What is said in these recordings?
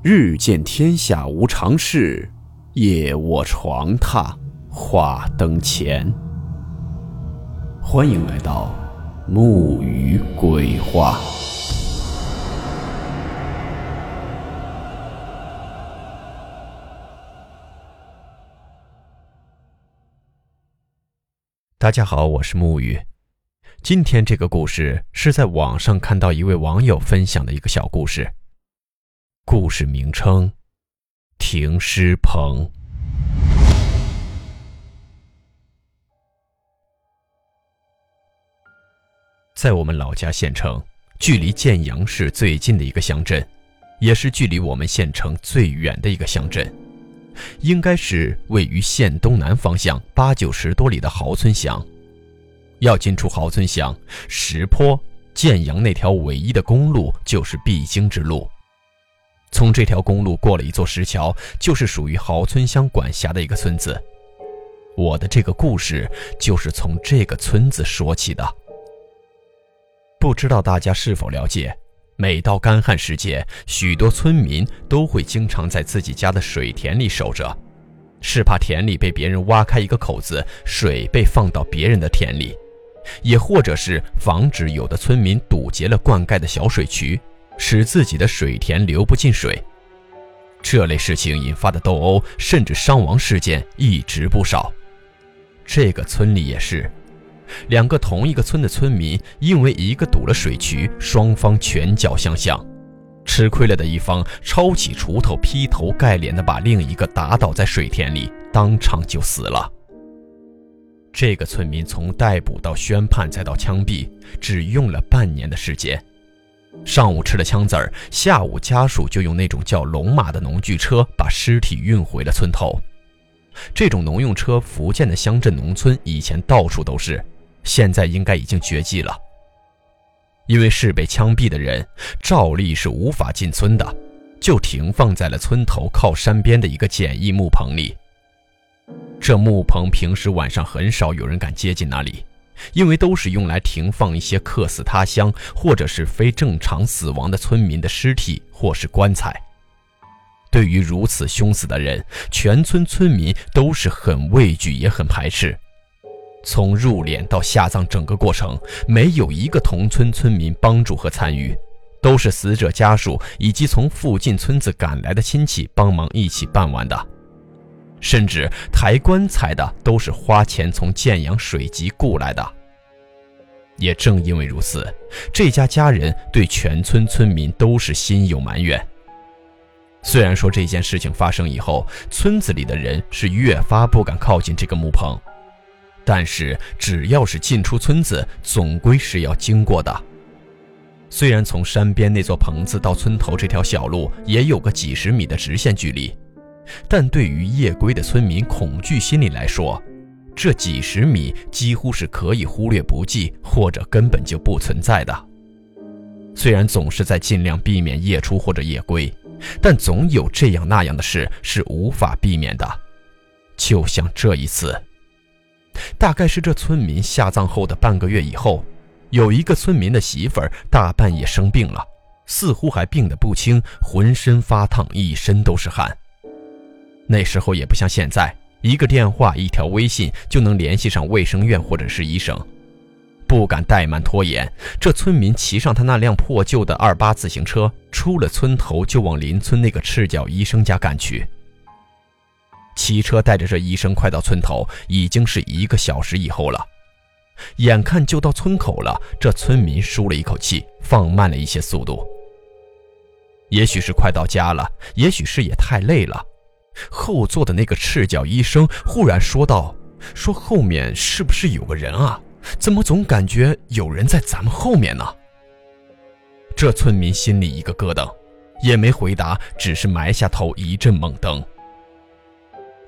日见天下无常事，夜卧床榻话灯前。欢迎来到木鱼鬼话。大家好，我是木鱼。今天这个故事是在网上看到一位网友分享的一个小故事。故事名称：停尸棚。在我们老家县城，距离建阳市最近的一个乡镇，也是距离我们县城最远的一个乡镇，应该是位于县东南方向八九十多里的豪村乡。要进出豪村乡，石坡、建阳那条唯一的公路就是必经之路。从这条公路过了一座石桥，就是属于豪村乡管辖的一个村子。我的这个故事就是从这个村子说起的。不知道大家是否了解，每到干旱时节，许多村民都会经常在自己家的水田里守着，是怕田里被别人挖开一个口子，水被放到别人的田里，也或者是防止有的村民堵截了灌溉的小水渠。使自己的水田流不进水，这类事情引发的斗殴甚至伤亡事件一直不少。这个村里也是，两个同一个村的村民因为一个堵了水渠，双方拳脚相向，吃亏了的一方抄起锄头劈头盖脸的把另一个打倒在水田里，当场就死了。这个村民从逮捕到宣判再到枪毙，只用了半年的时间。上午吃了枪子儿，下午家属就用那种叫龙马的农具车把尸体运回了村头。这种农用车，福建的乡镇农村以前到处都是，现在应该已经绝迹了。因为是被枪毙的人，照例是无法进村的，就停放在了村头靠山边的一个简易木棚里。这木棚平时晚上很少有人敢接近那里。因为都是用来停放一些客死他乡或者是非正常死亡的村民的尸体或是棺材。对于如此凶死的人，全村村民都是很畏惧也很排斥。从入殓到下葬整个过程，没有一个同村村民帮助和参与，都是死者家属以及从附近村子赶来的亲戚帮忙一起办完的。甚至抬棺材的都是花钱从建阳水集雇来的。也正因为如此，这家家人对全村村民都是心有埋怨。虽然说这件事情发生以后，村子里的人是越发不敢靠近这个木棚，但是只要是进出村子，总归是要经过的。虽然从山边那座棚子到村头这条小路也有个几十米的直线距离。但对于夜归的村民恐惧心理来说，这几十米几乎是可以忽略不计，或者根本就不存在的。虽然总是在尽量避免夜出或者夜归，但总有这样那样的事是无法避免的。就像这一次，大概是这村民下葬后的半个月以后，有一个村民的媳妇儿大半夜生病了，似乎还病得不轻，浑身发烫，一身都是汗。那时候也不像现在，一个电话、一条微信就能联系上卫生院或者是医生。不敢怠慢拖延，这村民骑上他那辆破旧的二八自行车，出了村头就往邻村那个赤脚医生家赶去。骑车带着这医生快到村头，已经是一个小时以后了。眼看就到村口了，这村民舒了一口气，放慢了一些速度。也许是快到家了，也许是也太累了。后座的那个赤脚医生忽然说道：“说后面是不是有个人啊？怎么总感觉有人在咱们后面呢？”这村民心里一个咯噔，也没回答，只是埋下头一阵猛蹬。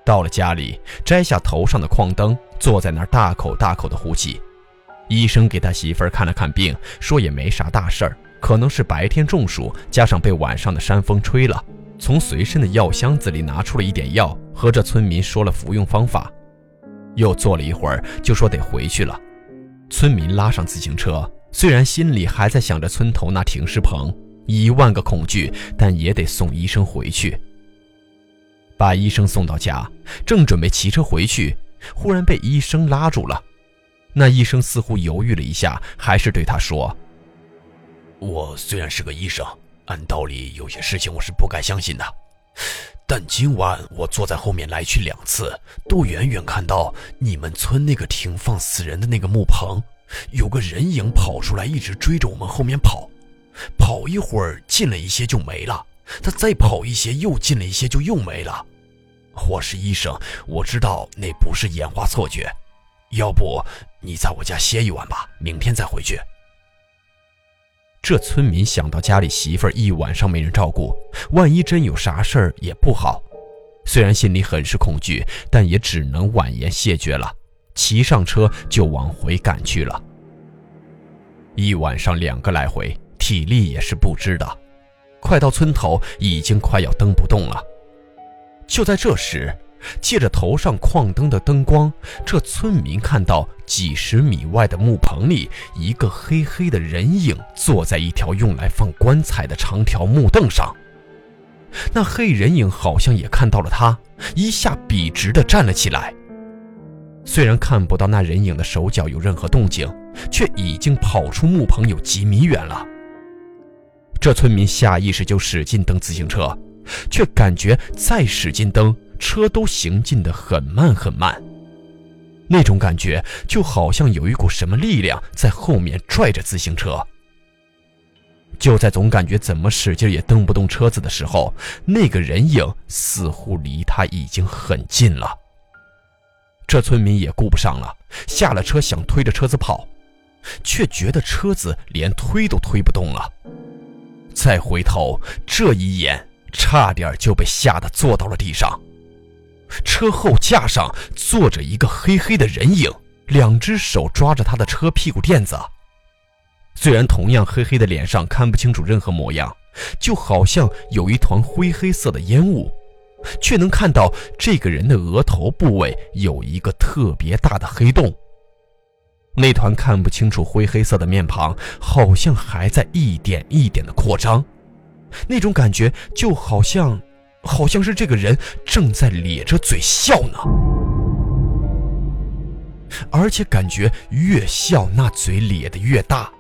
到了家里，摘下头上的矿灯，坐在那儿大口大口的呼气。医生给他媳妇儿看了看病，说也没啥大事儿，可能是白天中暑，加上被晚上的山风吹了。从随身的药箱子里拿出了一点药，和这村民说了服用方法，又坐了一会儿，就说得回去了。村民拉上自行车，虽然心里还在想着村头那停尸棚，一万个恐惧，但也得送医生回去。把医生送到家，正准备骑车回去，忽然被医生拉住了。那医生似乎犹豫了一下，还是对他说：“我虽然是个医生，按道理有些事情我是不该相信的。但今晚我坐在后面来去两次，都远远看到你们村那个停放死人的那个木棚，有个人影跑出来，一直追着我们后面跑，跑一会儿近了一些就没了，他再跑一些又近了一些就又没了。”我是医生，我知道那不是眼花错觉。要不你在我家歇一晚吧，明天再回去。这村民想到家里媳妇儿一晚上没人照顾，万一真有啥事儿也不好。虽然心里很是恐惧，但也只能婉言谢绝了，骑上车就往回赶去了。一晚上两个来回，体力也是不支的，快到村头，已经快要蹬不动了。就在这时，借着头上矿灯的灯光，这村民看到几十米外的木棚里，一个黑黑的人影坐在一条用来放棺材的长条木凳上。那黑人影好像也看到了他，一下笔直地站了起来。虽然看不到那人影的手脚有任何动静，却已经跑出木棚有几米远了。这村民下意识就使劲蹬自行车。却感觉再使劲蹬，车都行进得很慢很慢。那种感觉就好像有一股什么力量在后面拽着自行车。就在总感觉怎么使劲也蹬不动车子的时候，那个人影似乎离他已经很近了。这村民也顾不上了，下了车想推着车子跑，却觉得车子连推都推不动了。再回头，这一眼。差点就被吓得坐到了地上。车后架上坐着一个黑黑的人影，两只手抓着他的车屁股垫子。虽然同样黑黑的脸上看不清楚任何模样，就好像有一团灰黑色的烟雾，却能看到这个人的额头部位有一个特别大的黑洞。那团看不清楚灰黑色的面庞，好像还在一点一点的扩张。那种感觉就好像，好像是这个人正在咧着嘴笑呢，而且感觉越笑那嘴咧得越大。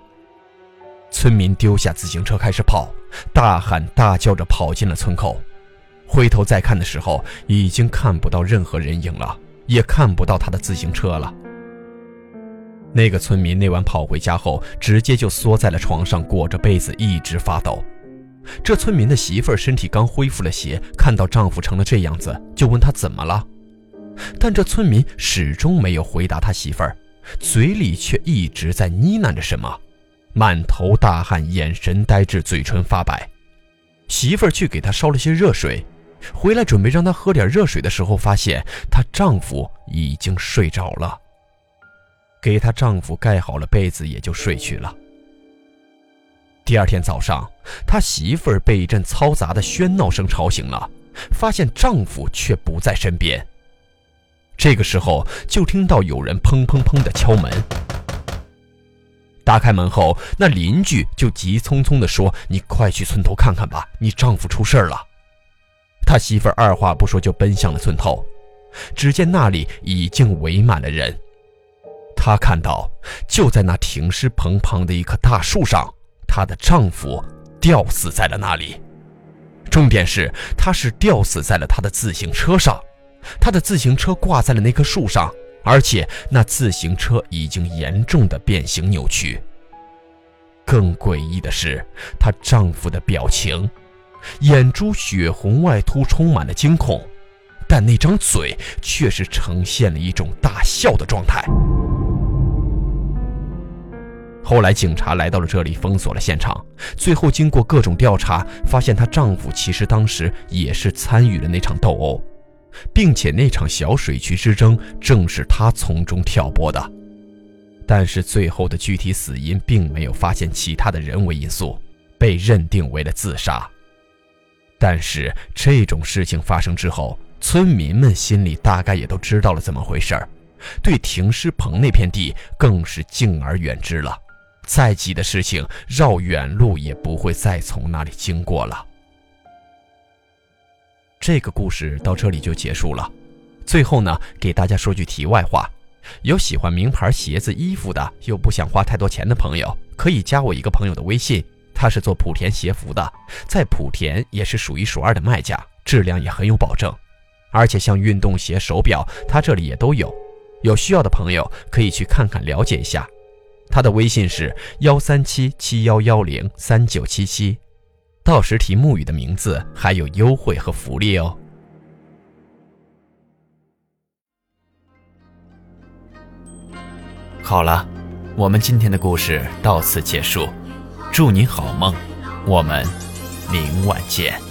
村民丢下自行车开始跑，大喊大叫着跑进了村口。回头再看的时候，已经看不到任何人影了，也看不到他的自行车了。那个村民那晚跑回家后，直接就缩在了床上，裹着被子一直发抖。这村民的媳妇儿身体刚恢复了些，看到丈夫成了这样子，就问他怎么了。但这村民始终没有回答他媳妇儿，嘴里却一直在呢喃着什么，满头大汗，眼神呆滞，嘴唇发白。媳妇儿去给他烧了些热水，回来准备让他喝点热水的时候，发现她丈夫已经睡着了。给她丈夫盖好了被子，也就睡去了。第二天早上，他媳妇儿被一阵嘈杂的喧闹声吵醒了，发现丈夫却不在身边。这个时候，就听到有人砰砰砰的敲门。打开门后，那邻居就急匆匆地说：“你快去村头看看吧，你丈夫出事了。”他媳妇儿二话不说就奔向了村头，只见那里已经围满了人。他看到，就在那停尸棚旁的一棵大树上。她的丈夫吊死在了那里，重点是她是吊死在了她的自行车上，她的自行车挂在了那棵树上，而且那自行车已经严重的变形扭曲。更诡异的是，她丈夫的表情，眼珠血红外凸，充满了惊恐，但那张嘴却是呈现了一种大笑的状态。后来，警察来到了这里，封锁了现场。最后，经过各种调查，发现她丈夫其实当时也是参与了那场斗殴，并且那场小水渠之争正是他从中挑拨的。但是，最后的具体死因并没有发现其他的人为因素，被认定为了自杀。但是，这种事情发生之后，村民们心里大概也都知道了怎么回事儿，对停尸棚那片地更是敬而远之了。再急的事情，绕远路也不会再从那里经过了。这个故事到这里就结束了。最后呢，给大家说句题外话：有喜欢名牌鞋子、衣服的，又不想花太多钱的朋友，可以加我一个朋友的微信，他是做莆田鞋服的，在莆田也是数一数二的卖家，质量也很有保证。而且像运动鞋、手表，他这里也都有。有需要的朋友可以去看看了解一下。他的微信是幺三七七幺幺零三九七七，到时提沐雨的名字还有优惠和福利哦。好了，我们今天的故事到此结束，祝你好梦，我们明晚见。